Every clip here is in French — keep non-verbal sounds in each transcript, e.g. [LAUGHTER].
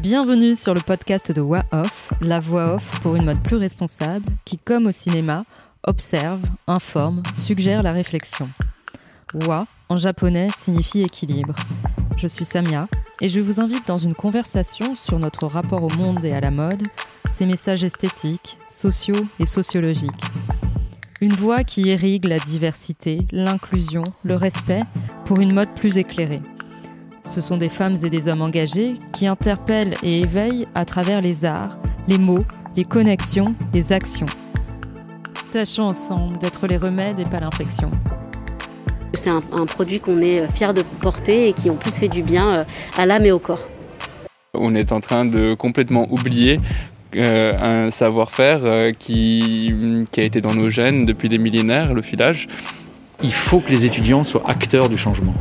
Bienvenue sur le podcast de Wa Off, la voix off pour une mode plus responsable qui, comme au cinéma, observe, informe, suggère la réflexion. Wa, en japonais, signifie équilibre. Je suis Samia et je vous invite dans une conversation sur notre rapport au monde et à la mode, ses messages esthétiques, sociaux et sociologiques. Une voix qui irrigue la diversité, l'inclusion, le respect pour une mode plus éclairée. Ce sont des femmes et des hommes engagés qui interpellent et éveillent à travers les arts, les mots, les connexions, les actions. Tâchons ensemble d'être les remèdes et pas l'infection. C'est un, un produit qu'on est fier de porter et qui en plus fait du bien euh, à l'âme et au corps. On est en train de complètement oublier euh, un savoir-faire euh, qui, qui a été dans nos gènes depuis des millénaires, le filage. Il faut que les étudiants soient acteurs du changement.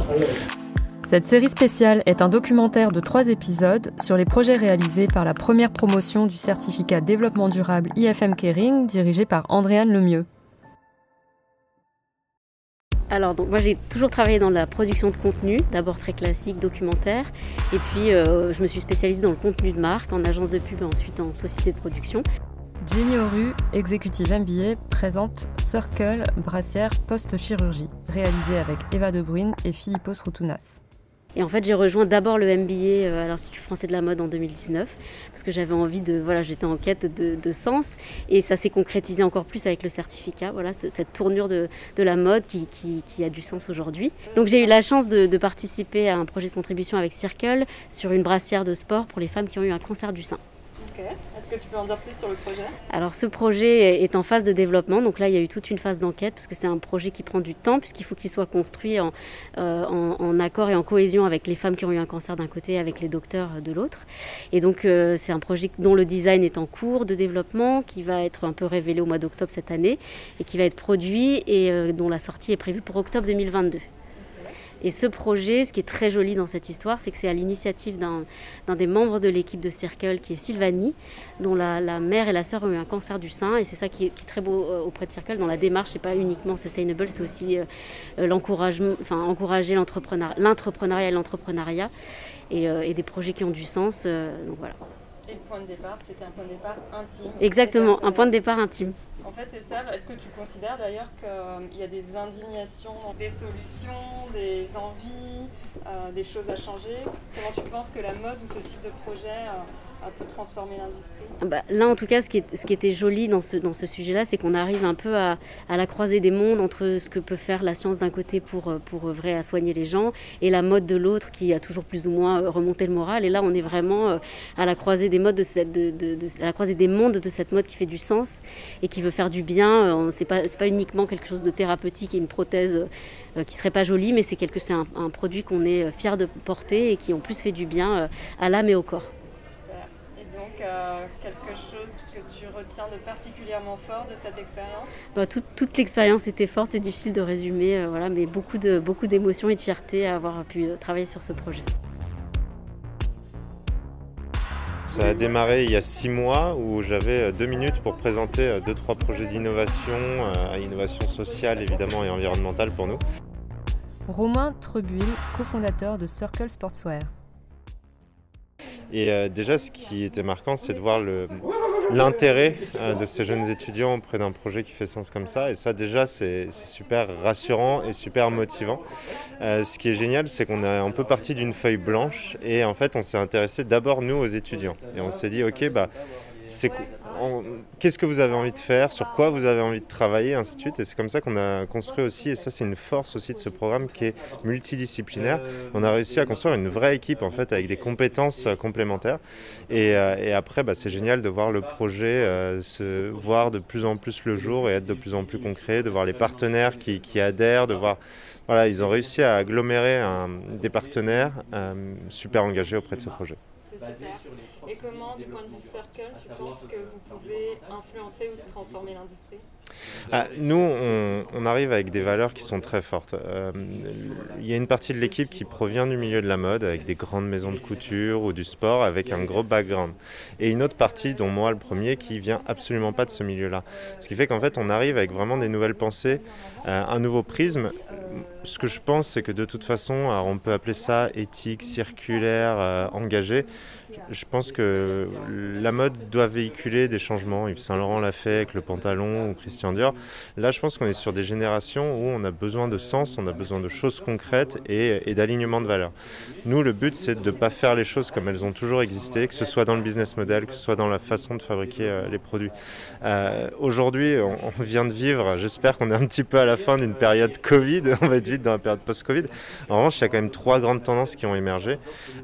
Cette série spéciale est un documentaire de trois épisodes sur les projets réalisés par la première promotion du certificat développement durable IFM Caring dirigé par Andréane Lemieux. Alors, donc, moi j'ai toujours travaillé dans la production de contenu, d'abord très classique, documentaire, et puis euh, je me suis spécialisée dans le contenu de marque, en agence de pub et ensuite en société de production. Jenny Oru, exécutive MBA, présente Circle Brassière Post-Chirurgie, réalisé avec Eva De Bruyne et Philippos Routounas. Et en fait, j'ai rejoint d'abord le MBA euh, à l'Institut français de la mode en 2019 parce que j'avais envie de, voilà, j'étais en quête de, sens et ça s'est concrétisé encore plus avec le certificat, voilà, ce, cette tournure de, la mode qui, qui, qui, a du sens aujourd'hui. Donc j'ai eu la chance de, de, participer à un projet de contribution avec Circle sur une brassière de sport pour les femmes qui ont eu un cancer du sein. Est-ce que tu peux en dire plus sur le projet? Alors ce projet est en phase de développement, donc là il y a eu toute une phase d'enquête parce que c'est un projet qui prend du temps puisqu'il faut qu'il soit construit en, euh, accord et en cohésion avec les femmes qui ont eu un cancer d'un côté et avec les docteurs de l'autre. Et donc euh, c'est un projet dont le design est en cours de développement, qui va être un peu révélé au mois d'octobre cette année et qui va être produit et euh, dont la sortie est prévue pour octobre 2022. Et ce projet, ce qui est très joli dans cette histoire, c'est que c'est à l'initiative d'un des membres de l'équipe de Circle, qui est Sylvanie, dont la, la, mère et la sœur ont eu un cancer du sein. Et c'est ça qui est, qui est, très beau euh, auprès de Circle. Dans la démarche, c'est pas uniquement sustainable, c'est aussi euh, l'encouragement, enfin encourager l'entrepreneuriat et l'entrepreneuriat et, euh, et, des projets qui ont du sens. donc voilà. Et le point de départ, c'était un point de départ intime. Exactement, un point de départ intime. En fait, c'est ça. Est-ce que tu considères d'ailleurs qu'il y a des indignations, des solutions, des envies, euh, des choses à changer? Comment tu penses que la mode ou ce type de projet euh, peut transformer l'industrie? Bah, Là, en tout cas, ce qui, était joli dans ce, sujet-là, c'est qu'on arrive un peu à, la croisée des mondes entre ce que peut faire la science d'un côté pour, pour œuvrer à soigner les gens et la mode de l'autre qui a toujours plus ou moins remonté le moral. Et là, on est vraiment euh, à la croisée des modes à la croisée des mondes de cette mode qui fait du sens et qui veut faire du bien. C'est pas, pas uniquement quelque chose de thérapeutique et une prothèse euh, qui serait pas jolie, mais c'est quelque, c'est un, un, produit qu'on est fier de porter et qui en plus fait du bien euh, à l'âme et au corps. Super. Et donc euh, quelque chose que tu retiens de particulièrement fort de cette expérience? Bah, tout, Toute l'expérience était forte, c'est difficile de résumer, euh, voilà, mais beaucoup de beaucoup d'émotions et de fierté à avoir pu travailler sur ce projet. Ça a démarré il y a six mois où j'avais deux minutes pour présenter deux, trois projets d'innovation, euh, innovation sociale évidemment et environnementale pour nous. Romain Trebuil, cofondateur de Circle Sportswear. Et euh, déjà, ce qui était marquant, c'est de voir l'intérêt euh, de ces jeunes étudiants auprès d'un projet qui fait sens comme ça. Et ça, déjà, c'est super rassurant et super motivant. Euh, ce qui est génial, c'est qu'on est un peu parti d'une feuille blanche et en fait, on s'est intéressé d'abord, nous, aux étudiants. Et on s'est dit, OK, bah, c'est qu'est-ce que vous avez envie de faire, sur quoi vous avez envie de travailler, ainsi de suite. Et c'est comme ça qu'on a construit aussi, et ça c'est une force aussi de ce programme qui est multidisciplinaire. On a réussi à construire une vraie équipe en fait avec des compétences complémentaires. Et, euh, et après, bah, c'est génial de voir le projet euh, se voir de plus en plus le jour et être de plus en plus concret, de voir les partenaires qui, qui adhèrent, de voir voilà, ils ont réussi à agglomérer un, des partenaires euh, super engagés auprès de ce projet. C'est super. Et comment, du point de vue Circle, tu penses que vous pouvez influencer ou transformer l'industrie? Ah, Nous, on, arrive avec des valeurs qui sont très fortes. Euh, il y a une partie de l'équipe qui provient du milieu de la mode, avec des grandes maisons de couture ou du sport, avec un gros background. Et une autre partie, dont moi le premier, qui vient absolument pas de ce milieu-là. Ce qui fait qu'en fait, on arrive avec vraiment des nouvelles pensées, euh, un nouveau prisme. Ce que je pense, c'est que de toute façon, on peut appeler ça éthique, circulaire, euh, engagé je pense que la mode doit véhiculer des changements. Yves Saint Laurent l'a fait avec le pantalon ou Christian Dior. Là, je pense qu'on est sur des générations où on a besoin de sens, on a besoin de choses concrètes et, d'alignement de valeurs. Nous, le but, c'est de ne pas faire les choses comme elles ont toujours existé, que ce soit dans le business model, que ce soit dans la façon de fabriquer euh, les produits. Euh, aujourd'hui, on, vient de vivre, j'espère qu'on est un petit peu à la fin d'une période Covid, [LAUGHS] on va être vite dans la période post-Covid. En revanche, il y a quand même trois grandes tendances qui ont émergé.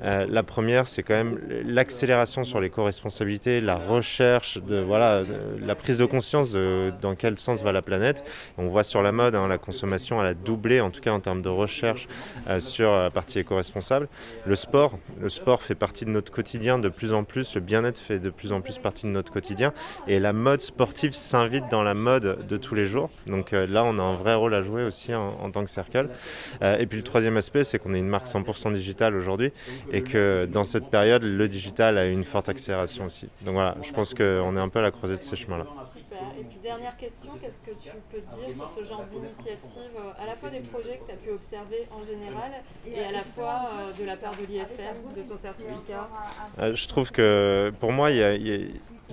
Euh, la première, c'est quand même l'accélération sur les co-responsabilités, la recherche, de, voilà, la prise de conscience de dans quel sens va la planète. On voit sur la mode, hein, la consommation elle a doublé, en tout cas en termes de recherche euh, sur la partie éco-responsable. Le sport, le sport fait partie de notre quotidien de plus en plus, le bien-être fait de plus en plus partie de notre quotidien, et la mode sportive s'invite dans la mode de tous les jours. Donc euh, là, on a un vrai rôle à jouer aussi en, tant que Circle. Euh, et puis le troisième aspect, c'est qu'on est une marque 100% digitale aujourd'hui, et que dans cette période, le digital a une forte accélération aussi. Donc voilà, je pense qu'on est un peu à la croisée de ces chemins-là. Et puis dernière question, qu'est-ce que tu peux dire sur ce genre d'initiative, euh, à la fois des projets que tu as pu observer en général et à la fois euh, de la part de l'IFM, de son certificat? Euh, Je trouve que pour moi, il y a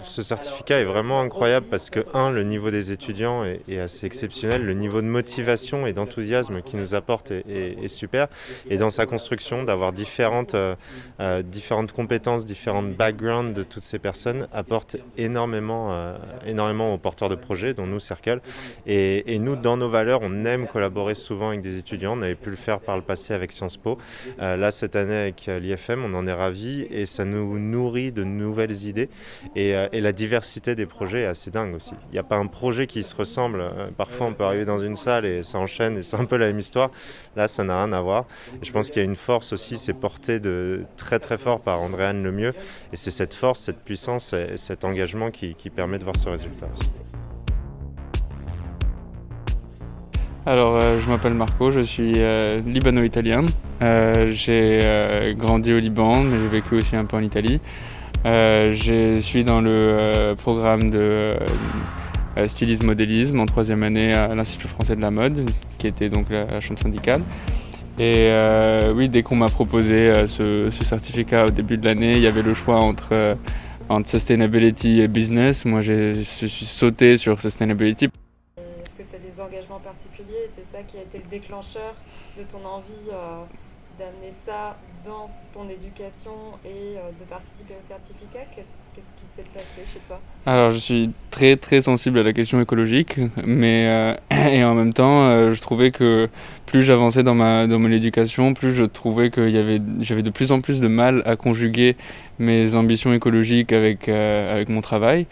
ce certificat est vraiment incroyable parce que, un, le niveau des étudiants est, assez exceptionnel, le niveau de motivation et d'enthousiasme qu'il nous apporte est, super, et dans sa construction, d'avoir différentes, euh, euh, compétences, différentes backgrounds de toutes ces personnes apporte énormément, euh, énormément aux porteurs de projets, dont nous, Circle. Et, nous, dans nos valeurs, on aime collaborer souvent avec des étudiants. On avait pu le faire par le passé avec Sciences Po. là, cette année, avec l'IFM, on en est ravis et ça nous nourrit de nouvelles idées. Et la diversité des projets est assez dingue aussi. Il n'y a pas un projet qui se ressemble. Euh, parfois, on peut arriver dans une salle et ça enchaîne et c'est un peu la même histoire. Là, ça n'a rien à voir. Et je pense qu'il y a une force aussi, c'est porté de très très fort par Andréane Lemieux. Et c'est cette force, cette puissance et cet engagement qui, permet de voir ce résultat aussi. Alors, euh, je m'appelle Marco, je suis euh, libano-italien. j'ai grandi au Liban, mais j'ai vécu aussi un peu en Italie. Euh, je suis dans le euh, programme de euh, stylisme modélisme en troisième année à l'Institut français de la mode, qui était donc la, chambre syndicale. Et oui, dès qu'on m'a proposé ce, certificat au début de l'année, il y avait le choix entre, entre sustainability et business. Moi, je suis sauté sur sustainability. Est-ce que tu as des engagements particuliers? C'est ça qui a été le déclencheur de ton envie d'amener ça dans ton éducation et euh, de participer au certificat Qu'est-ce qui s'est passé chez toi? Alors, je suis très très sensible à la question écologique, mais euh, [CLEARS THROAT] et en même temps, euh, je trouvais que plus j'avançais dans ma dans mon éducation, plus je trouvais que j'avais de plus en plus de mal à conjuguer mes ambitions écologiques avec avec mon travail,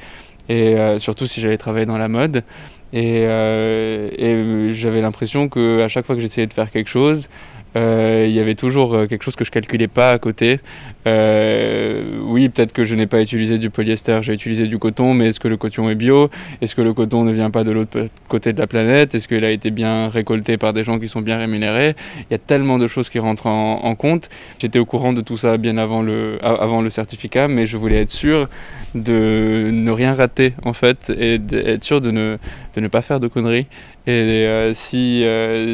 et surtout si j'allais travailler dans la mode. Et, et j'avais l'impression que à chaque fois que j'essayais de faire quelque chose, il y avait toujours euh, quelque chose que je calculais pas à côté. Euh, oui, peut-être que je n'ai pas utilisé du polyester, j'ai utilisé du coton, mais est-ce que le coton est bio? Est-ce que le coton ne vient pas de l'autre côté de la planète? Est-ce qu'il a été bien récolté par des gens qui sont bien rémunérés? Il y a tellement de choses qui rentrent en, compte. J'étais au courant de tout ça bien avant le, avant le certificat, mais je voulais être sûr de ne rien rater en fait et d'être sûr de ne, de ne pas faire de conneries. Et si,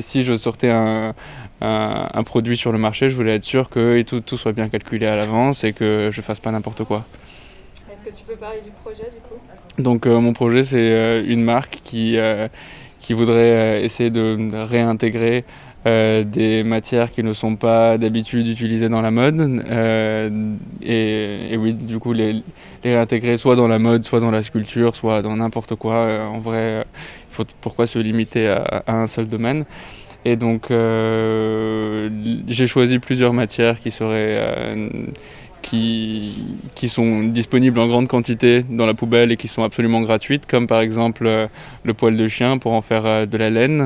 si je sortais un un, produit sur le marché, je voulais être sûr que tout, tout soit bien calculé à l'avance et que je fasse pas n'importe quoi. Est-ce que tu peux parler du projet du coup? Donc euh, mon projet c'est euh, une marque qui, euh, qui voudrait essayer de réintégrer des matières qui ne sont pas d'habitude utilisées dans la mode et, oui du coup les, les, réintégrer soit dans la mode, soit dans la sculpture, soit dans n'importe quoi. en vrai, faut, pourquoi se limiter à un seul domaine? Et donc, euh, j'ai choisi plusieurs matières qui seraient. Euh, qui, qui, sont disponibles en grande quantité dans la poubelle et qui sont absolument gratuites, comme par exemple euh, le poil de chien pour en faire de la laine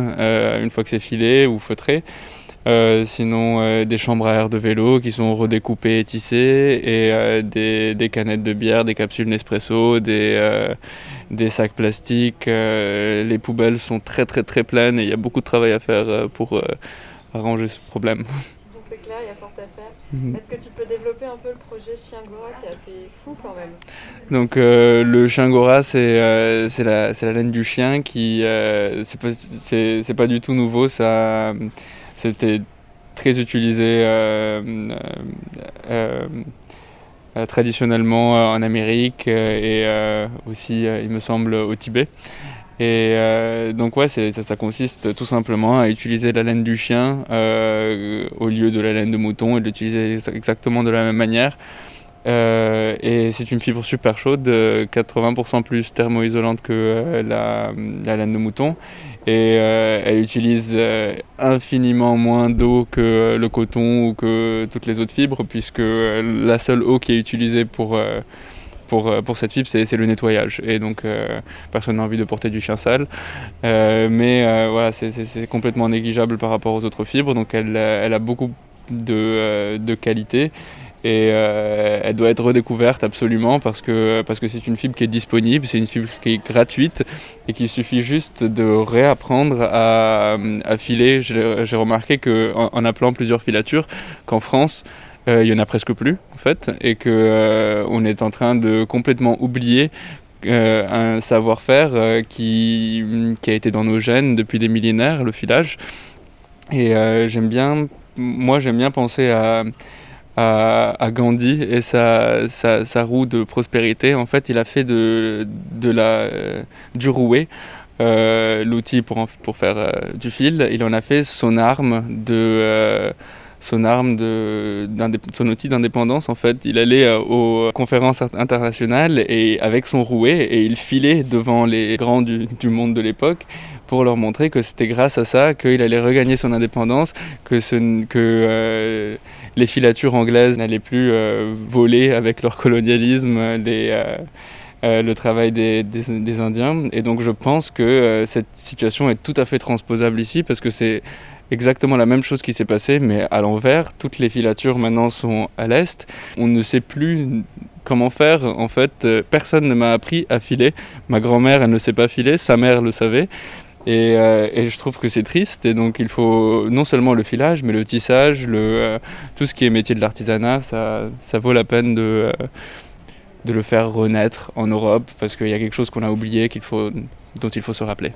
une fois que c'est filé ou feutré. sinon, des chambres à air de vélo qui sont redécoupées et tissées, et des, des, canettes de bière, des capsules Nespresso, des, des sacs plastiques. Euh, les poubelles sont très très très pleines et il y a beaucoup de travail à faire euh, pour euh, arranger ce problème. [LAUGHS] Donc c'est clair, il y a fort à faire. Mhm. Est-ce que tu peux développer un peu le projet Chien Gora qui est assez fou quand même? Donc le Chien Gora c'est la, la laine du chien qui c'est pas, pas du tout nouveau, ça c'était très utilisé traditionnellement en Amérique et aussi, il me semble, au Tibet. Et donc ouais, ça, consiste tout simplement à utiliser la laine du chien au lieu de la laine de mouton et de l'utiliser exactement de la même manière. Euh, et c'est une fibre super chaude, 80% plus thermoisolante que euh, la, la, laine de mouton. Et euh, elle utilise infiniment moins d'eau que le coton ou que toutes les autres fibres, puisque la seule eau qui est utilisée pour, pour, pour cette fibre, c'est le nettoyage. Et donc, personne n'a envie de porter du chien sale. mais voilà, c'est complètement négligeable par rapport aux autres fibres. Donc, elle, elle a beaucoup de, de qualité et euh, elle doit être redécouverte absolument parce que parce que c'est une fibre qui est disponible, c'est une fibre qui est gratuite et qu'il suffit juste de réapprendre à, filer. J'ai remarqué que en, appelant plusieurs filatures, qu'en France euh, il y en a presque plus en fait et que euh, on est en train de complètement oublier un savoir-faire qui, qui a été dans nos gènes depuis des millénaires, le filage. Et j'aime bien, moi j'aime bien penser à à, Gandhi et sa, sa, roue de prospérité. En fait, il a fait de, de la, du rouet, euh, l'outil pour, pour faire euh, du fil, il en a fait son arme de... Euh, son arme de, son outil d'indépendance en fait il allait aux conférences internationales et avec son rouet et il filait devant les grands du, du monde de l'époque pour leur montrer que c'était grâce à ça qu'il allait regagner son indépendance que, ce, que les filatures anglaises n'allaient plus euh, voler avec leur colonialisme les, euh, euh, le travail des, des, Indiens. Et donc je pense que cette situation est tout à fait transposable ici parce que c'est exactement la même chose qui s'est passée, mais à l'envers. Toutes les filatures maintenant sont à l'est. On ne sait plus comment faire. En fait, personne ne m'a appris à filer. Ma grand-mère, elle ne sait pas filer, sa mère le savait. Euh, et, je trouve que c'est triste. Et donc il faut non seulement le filage, mais le tissage, euh, tout ce qui est métier de l'artisanat, ça, vaut la peine de, euh, de le faire renaître en Europe parce qu'il y a quelque chose qu'on a oublié dont il faut se rappeler.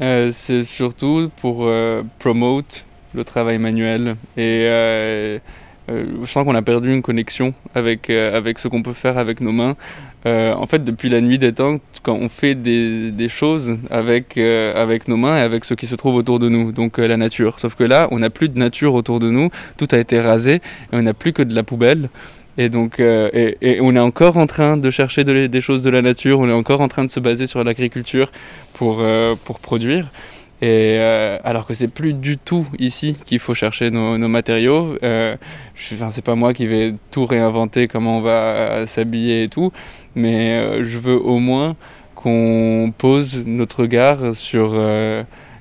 c'est surtout pour promote le travail manuel et je sens qu'on a perdu une connexion avec ce qu'on peut faire avec nos mains. Euh, en fait, depuis la nuit des temps, quand on fait des, des choses avec, euh, avec nos mains et avec ce qui se trouve autour de nous, donc euh, la nature. Sauf que là, on n'a plus de nature autour de nous, tout a été rasé, et on n'a plus que de la poubelle. Et donc, et, et, on est encore en train de chercher des choses de la nature, on est encore en train de se baser sur l'agriculture pour, pour produire. Et euh, alors que c'est plus du tout ici qu'il faut chercher nos, matériaux. Euh, enfin, c'est pas moi qui vais tout réinventer, comment on va s'habiller et tout, mais euh, je veux au moins qu'on pose notre regard sur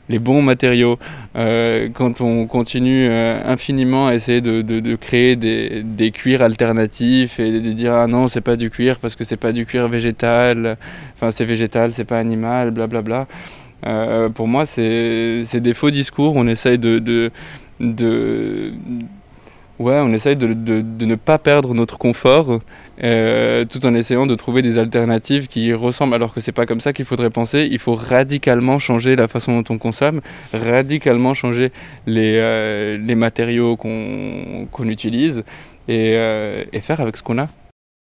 les bons matériaux. quand on continue infiniment à essayer de, créer des, des, cuirs alternatifs et de dire ah non c'est pas du cuir parce que c'est pas du cuir végétal, enfin c'est végétal, c'est pas animal, blablabla. Bla, bla. Euh, pour moi, c'est des faux discours. On essaye de, ouais, on essaye de, ne pas perdre notre confort, euh, tout en essayant de trouver des alternatives qui ressemblent. Alors que c'est pas comme ça qu'il faudrait penser. Il faut radicalement changer la façon dont on consomme, radicalement changer les, euh, matériaux qu'on utilise et faire avec ce qu'on a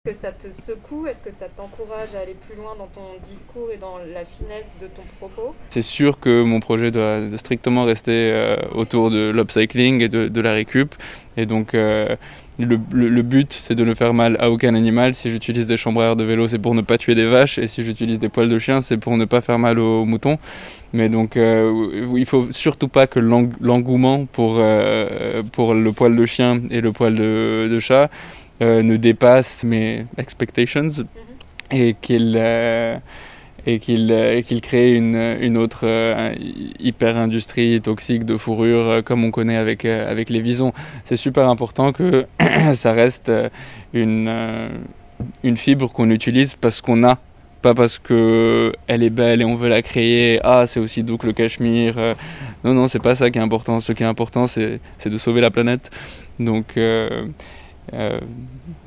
que ça te secoue? Est-ce que ça t'encourage à aller plus loin dans ton discours et dans la finesse de ton propos? C'est sûr que mon projet doit strictement rester euh, autour de l'upcycling et de, la récup. Et donc, euh, le, but, c'est de ne faire mal à aucun animal. Si j'utilise des chambreurs de vélo, c'est pour ne pas tuer des vaches. Et si j'utilise des poils de chien, c'est pour ne pas faire mal aux moutons. Mais donc, euh, il faut surtout pas que l'engouement pour, pour le poil de chien et le poil de chat euh, ne dépasse mes expectations mhm. et qu'il euh, et qu'il euh, crée une, une autre hyper-industrie toxique de fourrure comme on connaît avec, avec les visons. C'est super important que [CLEARS THROAT] ça reste une, une fibre qu'on utilise parce qu'on a pas parce que elle est belle et on veut la créer. Ah, c'est aussi doux que le cachemire. non, non, c'est pas ça qui est important. Ce qui est important, c'est de sauver la planète. Donc, euh,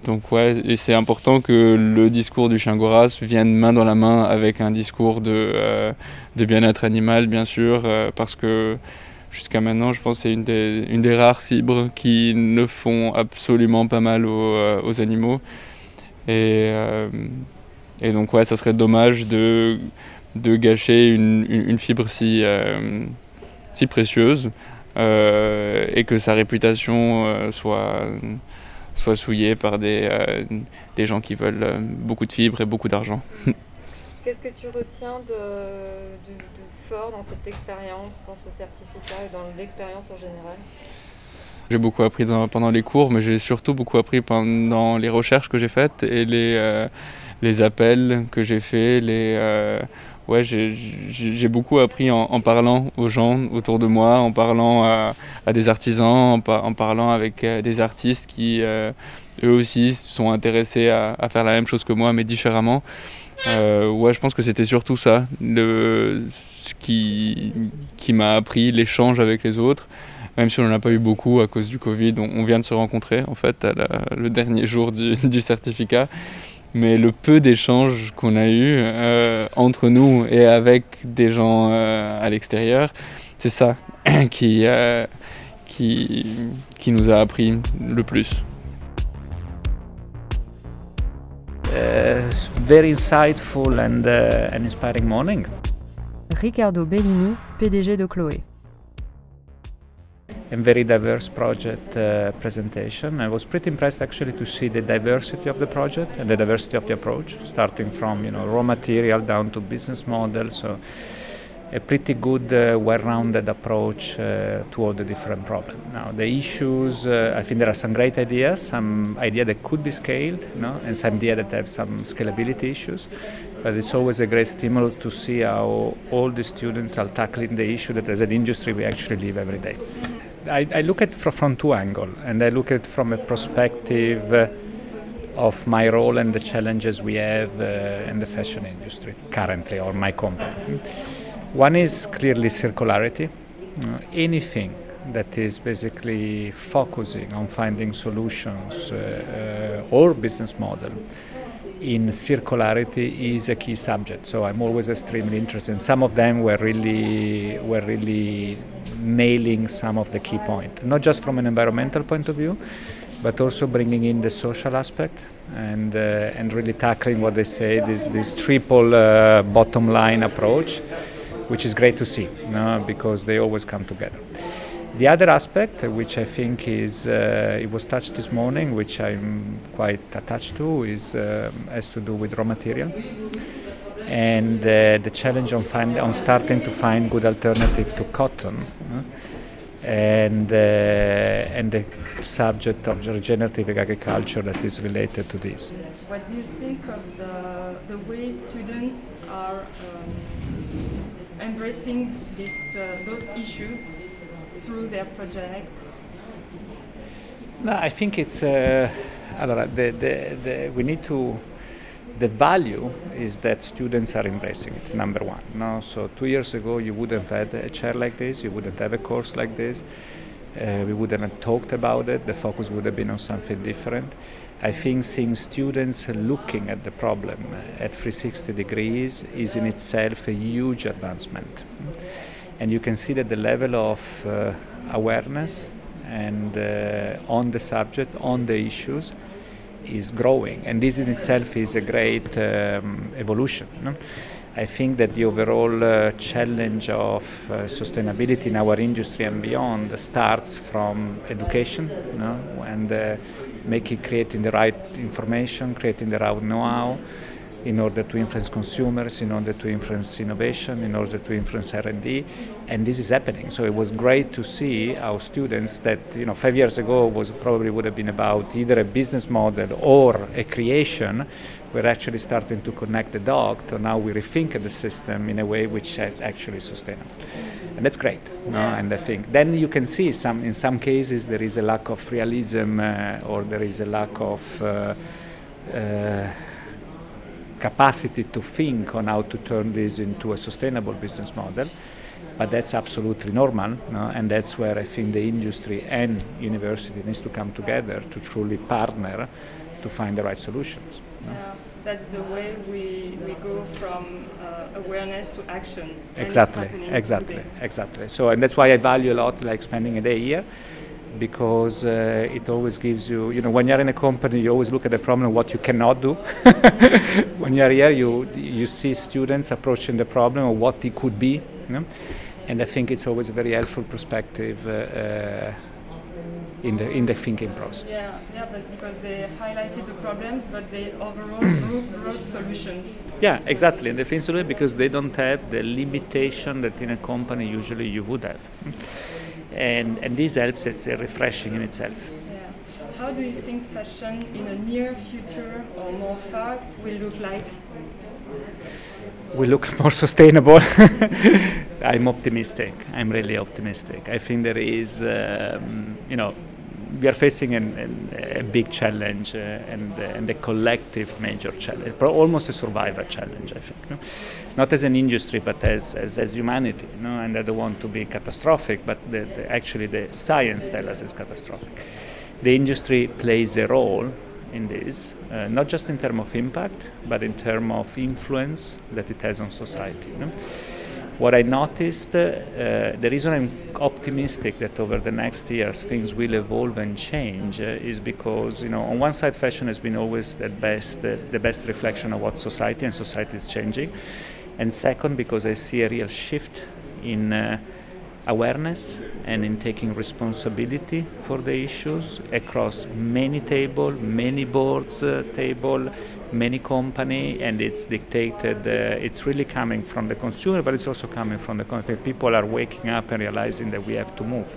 donc ouais, et c'est important que le discours du chien Goras vienne main dans la main avec un discours de, euh, bien-être animal, bien sûr, euh, parce que jusqu'à maintenant, je pense que c'est une des, rares fibres qui ne font absolument pas mal aux, aux animaux. Et, euh, donc ouais, ça serait dommage de, gâcher une, fibre si, euh, précieuse euh, et que sa réputation euh, soit, soit souillée par des, euh, des gens qui veulent euh, beaucoup de fibres et beaucoup d'argent. [LAUGHS] Qu'est-ce que tu retiens de, de, de fort dans cette expérience, dans ce certificat et dans l'expérience en général? J'ai beaucoup appris dans, pendant les cours, mais j'ai surtout beaucoup appris pendant les recherches que j'ai faites et les, euh, les appels que j'ai faits. Les, ouais, j'ai beaucoup appris en, parlant aux gens autour de moi, en parlant à, des artisans, en, par, en, parlant avec euh, des artistes qui, euh, eux aussi, sont intéressés à, faire la même chose que moi, mais différemment. Euh, ouais, je pense que c'était surtout ça, ce qui, m'a appris, l'échange avec les autres. Même si on n'en a pas eu beaucoup à cause du Covid, on, vient de se rencontrer en fait le dernier jour du [LAUGHS] certificat. Mais le peu d'échanges qu'on a eu euh, entre nous et avec des gens euh, à l'extérieur, c'est ça [CLEARS THROAT] qui, euh, qui, qui nous a appris le plus. Uh, very insightful and, uh, and inspiring morning. Ricardo Bellini, PDG de Chloé. A very diverse project uh, presentation. I was pretty impressed actually to see the diversity of the project and the diversity of the approach, starting from you know raw material down to business model. So a pretty good, uh, well-rounded approach uh, to all the different problems. Now, the issues, uh, I think there are some great ideas, some idea that could be scaled, you know, and some idea that have some scalability issues. But it's always a great stimulus to see how all the students are tackling the issue that as an industry we actually live every day. I, I look at from two angles, and I look at it from a perspective uh, of my role and the challenges we have uh, in the fashion industry currently, or my company. One is clearly circularity. Uh, anything that is basically focusing on finding solutions uh, uh, or business model in circularity is a key subject. So I'm always extremely interested. Some of them were really were really nailing some of the key points, not just from an environmental point of view, but also bringing in the social aspect and uh, and really tackling what they say this this triple uh, bottom line approach which is great to see because they always come together. The other aspect, which I think is uh, it was touched this morning, which I'm quite attached to, is uh, has to do with raw material and uh, the challenge on find, on starting to find good alternative to cotton, and uh, and the subject of regenerative agriculture that is related to this. What do you think of the the way students are? Um, embracing this, uh, those issues through their project? No, I think it's uh, allora, the, the, the, we need to the value is that students are embracing it number one no so two years ago you wouldn't have had a chair like this you wouldn't have a course like this uh, we wouldn't have talked about it the focus would have been on something different I think seeing students looking at the problem at 360 degrees is in itself a huge advancement. And you can see that the level of uh, awareness and uh, on the subject, on the issues, is growing. And this in itself is a great um, evolution. No? I think that the overall uh, challenge of uh, sustainability in our industry and beyond starts from education no? and uh, making creating the right information, creating the right know-how in order to influence consumers, in order to influence innovation, in order to influence R&D, and this is happening. So it was great to see our students that you know five years ago was probably would have been about either a business model or a creation. We're actually starting to connect the dots. So now we rethink the system in a way which is actually sustainable and that's great. And I think then you can see some in some cases there is a lack of realism uh, or there is a lack of uh, uh, capacity to think on how to turn this into a sustainable business model. But that's absolutely normal, no? and that's where I think the industry and university needs to come together to truly partner to find the right solutions. No? Yeah, that's the way we, we go from uh, awareness to action. Exactly, exactly, today. exactly. So, and that's why I value a lot like spending a day here. because uh, it always gives you, you know, when you're in a company, you always look at the problem, what you cannot do. [LAUGHS] when you're here, you, you see students approaching the problem or what it could be. Know? And I think it's always a very helpful perspective uh, uh, in, the, in the thinking process. Yeah, yeah, but because they highlighted the problems, but they overall [COUGHS] brought, solutions. Yeah, exactly. And they think so because they don't have the limitation that in a company usually you would have. And, and this helps, it's refreshing in itself. Yeah. How do you think fashion in a near future or more far will look like? Will look [LAUGHS] more sustainable. [LAUGHS] I'm optimistic. I'm really optimistic. I think there is, um, you know, we are facing an, an, a big challenge uh, and, uh, and a collective major challenge, almost a survival challenge, I think. No? Not as an industry, but as, as, as humanity. No? And I don't want to be catastrophic, but the, the, actually the science tells us it's catastrophic. The industry plays a role in this, uh, not just in terms of impact, but in terms of influence that it has on society. No? What I noticed, uh, the reason I'm optimistic that over the next years things will evolve and change uh, is because, you know, on one side, fashion has been always at best uh, the best reflection of what society and society is changing, and second, because I see a real shift in uh, awareness and in taking responsibility for the issues across many table, many boards uh, table, many company, and it's dictated. Uh, it's really coming from the consumer, but it's also coming from the content. People are waking up and realizing that we have to move,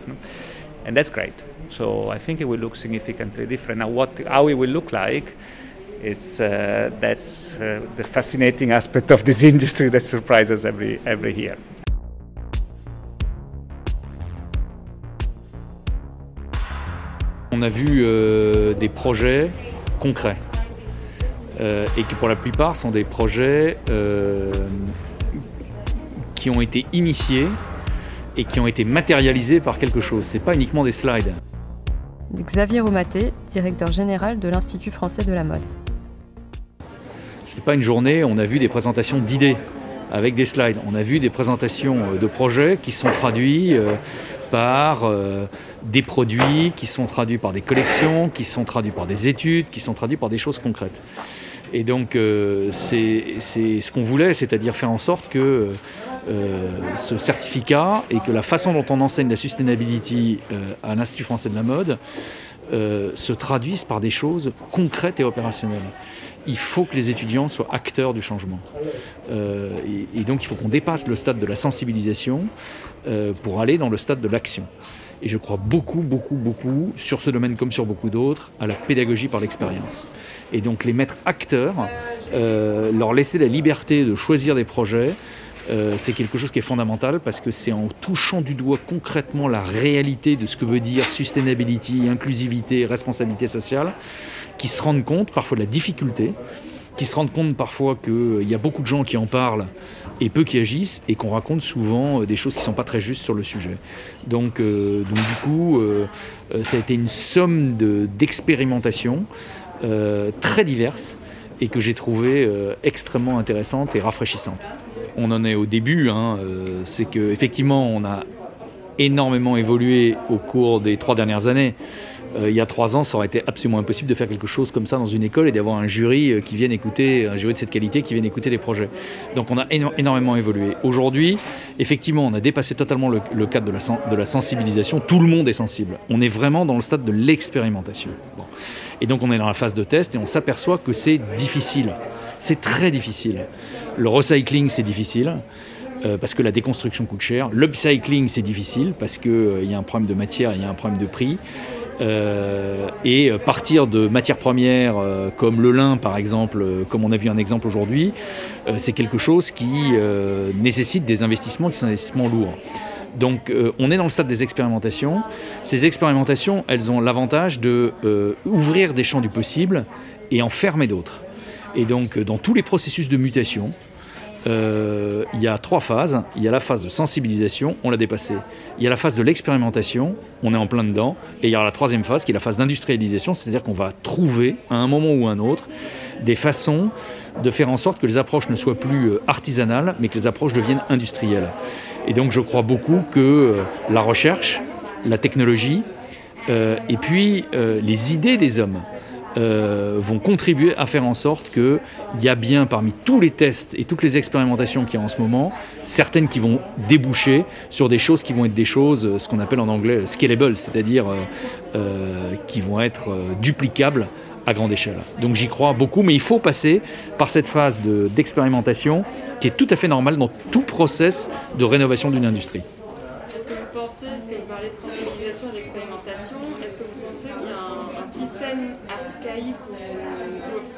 and that's great. So I think it will look significantly different. Now, what how it will look like? It's uh, that's uh, the fascinating [LAUGHS] aspect of this industry that surprises every every year. On a vu euh, des projets concrets euh, et qui pour la plupart sont des projets euh, qui ont été initiés et qui ont été matérialisés par quelque chose. C'est pas uniquement des slides. Xavier Romaté, directeur général de l'Institut français de la mode. C'était pas une journée, on a vu des présentations d'idées avec des slides. On a vu des présentations de projets qui sont traduits par euh, des produits, qui sont traduits par des collections, qui sont traduits par des études, qui sont traduits par des choses concrètes. Et donc euh, c'est ce qu'on voulait, c'est-à-dire faire en sorte que euh, ce certificat et que la façon dont on enseigne la sustainability à l'Institut français de la mode se traduisent par des choses concrètes et opérationnelles il faut que les étudiants soient acteurs du changement. Et, donc il faut qu'on dépasse le stade de la sensibilisation euh, pour aller dans le stade de l'action. Et je crois beaucoup, beaucoup, beaucoup, sur ce domaine comme sur beaucoup d'autres, à la pédagogie par l'expérience. Et donc les mettre acteurs, euh, leur laisser la liberté de choisir des projets, euh, c'est quelque chose qui est fondamental parce que c'est en touchant du doigt concrètement la réalité de ce que veut dire sustainability, inclusivité, responsabilité sociale, qui se rendent compte parfois de la difficulté, qui se rendent compte parfois qu'il y a beaucoup de gens qui en parlent et peu qui agissent et qu'on raconte souvent euh, des choses qui ne sont pas très justes sur le sujet. Donc, euh, du coup, euh, ça a été une somme d'expérimentations très diverses et que j'ai trouvé extrêmement intéressantes et rafraîchissantes. On en est au début, hein, c'est qu'effectivement on a énormément évolué au cours des trois dernières années. Euh, il y a trois ans, ça aurait été absolument impossible de faire quelque chose comme ça dans une école et d'avoir un jury euh, qui vienne écouter, un jury de cette qualité qui vienne écouter les projets. Donc on a énormément évolué. Aujourd'hui, effectivement, on a dépassé totalement le, cadre de la, sensibilisation. Tout le monde est sensible. On est vraiment dans le stade de l'expérimentation. Et donc on est dans la phase de test et on s'aperçoit que c'est difficile. C'est très difficile. Le recycling, c'est difficile. Euh, parce que la déconstruction coûte cher. L'upcycling, c'est difficile parce qu'il y a un problème de matière, il y a un problème de prix. Euh, et partir de matières premières euh, comme le lin par exemple, euh, comme on a vu un exemple aujourd'hui, c'est quelque chose qui nécessite des investissements qui sont des investissements lourds. Donc on est dans le stade des expérimentations. Ces expérimentations, elles ont l'avantage de ouvrir des champs du possible et en fermer d'autres. Et donc dans tous les processus de mutation, euh, il y a trois phases. Il y a la phase de sensibilisation, on l'a dépassée. Il y a la phase de l'expérimentation, on est en plein dedans. Et il y a la troisième phase qui est la phase d'industrialisation, c'est-à-dire qu'on va trouver, à un moment ou à un autre, des façons de faire en sorte que les approches ne soient plus euh, artisanales, mais que les approches deviennent industrielles. Et donc je crois beaucoup que euh, la recherche, la technologie, et puis les idées des hommes. Vont contribuer à faire en sorte qu'il y a bien parmi tous les tests et toutes les expérimentations qu'il y a en ce moment, certaines qui vont déboucher sur des choses qui vont être des choses, ce qu'on appelle en anglais scalable, c'est-à-dire qui vont être duplicables à grande échelle. Donc j'y crois beaucoup, mais il faut passer par cette phase d'expérimentation qui est tout à fait normale dans tout process de rénovation d'une industrie.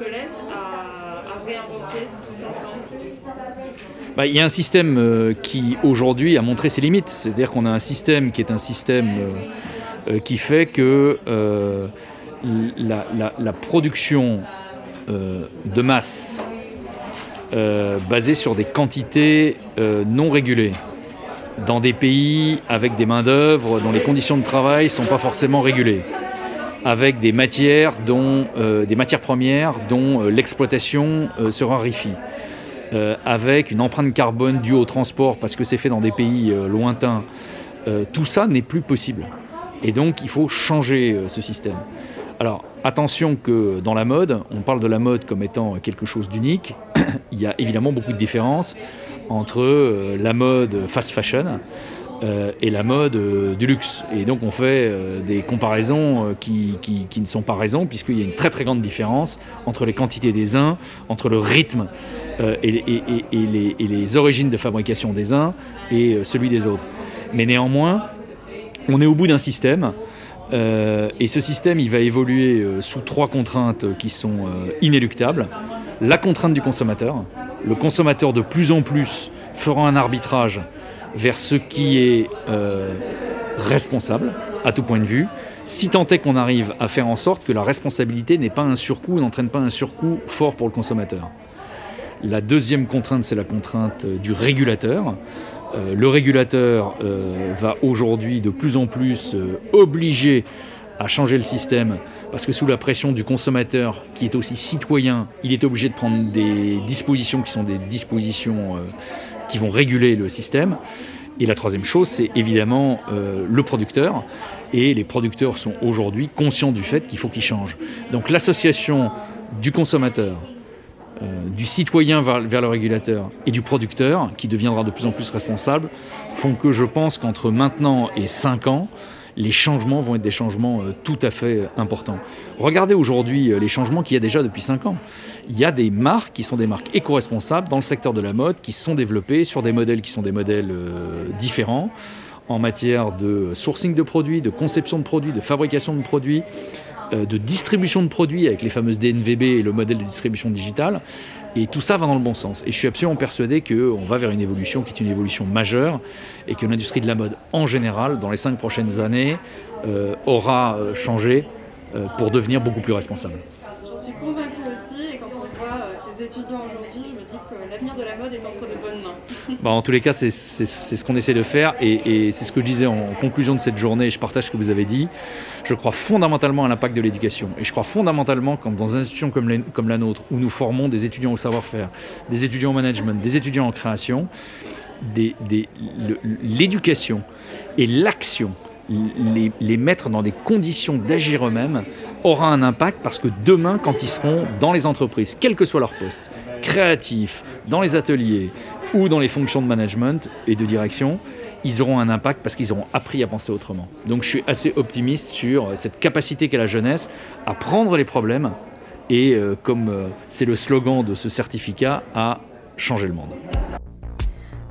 À, réinventer tous ensemble. Bah, Il y a un système euh, qui aujourd'hui a montré ses limites, c'est-à-dire qu'on a un système qui est un système euh, euh, qui fait que la, production euh, de masse basée sur des quantités non régulées dans des pays avec des main-d'œuvre dont les conditions de travail ne sont pas forcément régulées, avec des matières, dont, des matières premières dont l'exploitation se raréfie, avec une empreinte carbone due au transport parce que c'est fait dans des pays lointains. tout ça n'est plus possible. Et donc il faut changer ce système. Alors attention que dans la mode, on parle de la mode comme étant quelque chose d'unique. [COUGHS] Il y a évidemment beaucoup de différences entre euh, la mode fast fashion euh, et la mode euh, du luxe. Et donc on fait des comparaisons qui, ne sont pas raisons, puisqu'il y a une très très grande différence entre les quantités des uns, entre le rythme et, les, et, les, origines de fabrication des uns et celui des autres. Mais néanmoins, on est au bout d'un système euh, et ce système, il va évoluer euh, sous trois contraintes qui sont euh, inéluctables. La contrainte du consommateur. Le consommateur, de plus en plus, fera un arbitrage vers ce qui est responsable, à tout point de vue, si tant est qu'on arrive à faire en sorte que la responsabilité n'est pas un surcoût, n'entraîne pas un surcoût fort pour le consommateur. La deuxième contrainte, c'est la contrainte du régulateur. Euh, le régulateur euh, va aujourd'hui de plus en plus euh, obliger à changer le système parce que sous la pression du consommateur qui est aussi citoyen, il est obligé de prendre des dispositions qui sont des dispositions qui vont réguler le système. Et la troisième chose, c'est évidemment le producteur. Et les producteurs sont aujourd'hui conscients du fait qu'il faut qu'ils changent. Donc l'association du consommateur, euh, du citoyen vers, le régulateur et du producteur, qui deviendra de plus en plus responsable, font que je pense qu'entre maintenant et 5 ans, les changements vont être des changements euh, tout à fait importants. Regardez aujourd'hui euh, les changements qu'il y a déjà depuis 5 ans. Il y a des marques qui sont des marques éco-responsables dans le secteur de la mode qui sont développées sur des modèles qui sont des modèles différents en matière de sourcing de produits, de conception de produits, de fabrication de produits. Euh, de distribution de produits avec les fameuses DNVB et le modèle de distribution digitale. Et tout ça va dans le bon sens. Et je suis absolument persuadé qu'on va vers une évolution qui est une évolution majeure et que l'industrie de la mode en général, dans les cinq prochaines années, euh, aura euh, changé pour devenir beaucoup plus responsable. Étudiants aujourd'hui, je me dis que l'avenir de la mode est entre de bonnes mains. [LAUGHS] Bah, en tous les cas, c'est ce qu'on essaie de faire et, c'est ce que je disais en conclusion de cette journée je partage ce que vous avez dit. Je crois fondamentalement à l'impact de l'éducation. Et je crois fondamentalement, comme dans une institution comme, comme la nôtre, où nous formons des étudiants au savoir-faire, des étudiants en management, des étudiants en création, l'éducation et l'action, les, mettre dans des conditions d'agir eux-mêmes, aura un impact parce que demain, quand ils seront dans les entreprises, quel que soit leur poste, créatifs, dans les ateliers ou dans les fonctions de management et de direction, ils auront un impact parce qu'ils auront appris à penser autrement. Donc je suis assez optimiste sur cette capacité qu'a la jeunesse à prendre les problèmes et, euh, comme euh, c'est le slogan de ce certificat, à changer le monde.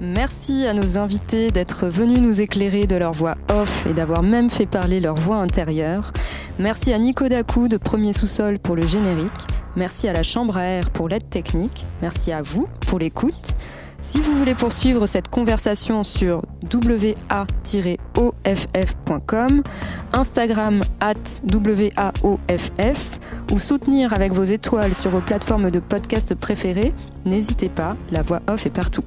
Merci à nos invités d'être venus nous éclairer de leur voix off et d'avoir même fait parler leur voix intérieure. Merci à Nico Dacou de Premier Sous-Sol pour le générique. Merci à la Chambre à air pour l'aide technique. Merci à vous pour l'écoute. Si vous voulez poursuivre cette conversation sur wa-off.com, Instagram at waoff ou soutenir avec vos étoiles sur vos plateformes de podcast préférées, n'hésitez pas, la voix off est partout.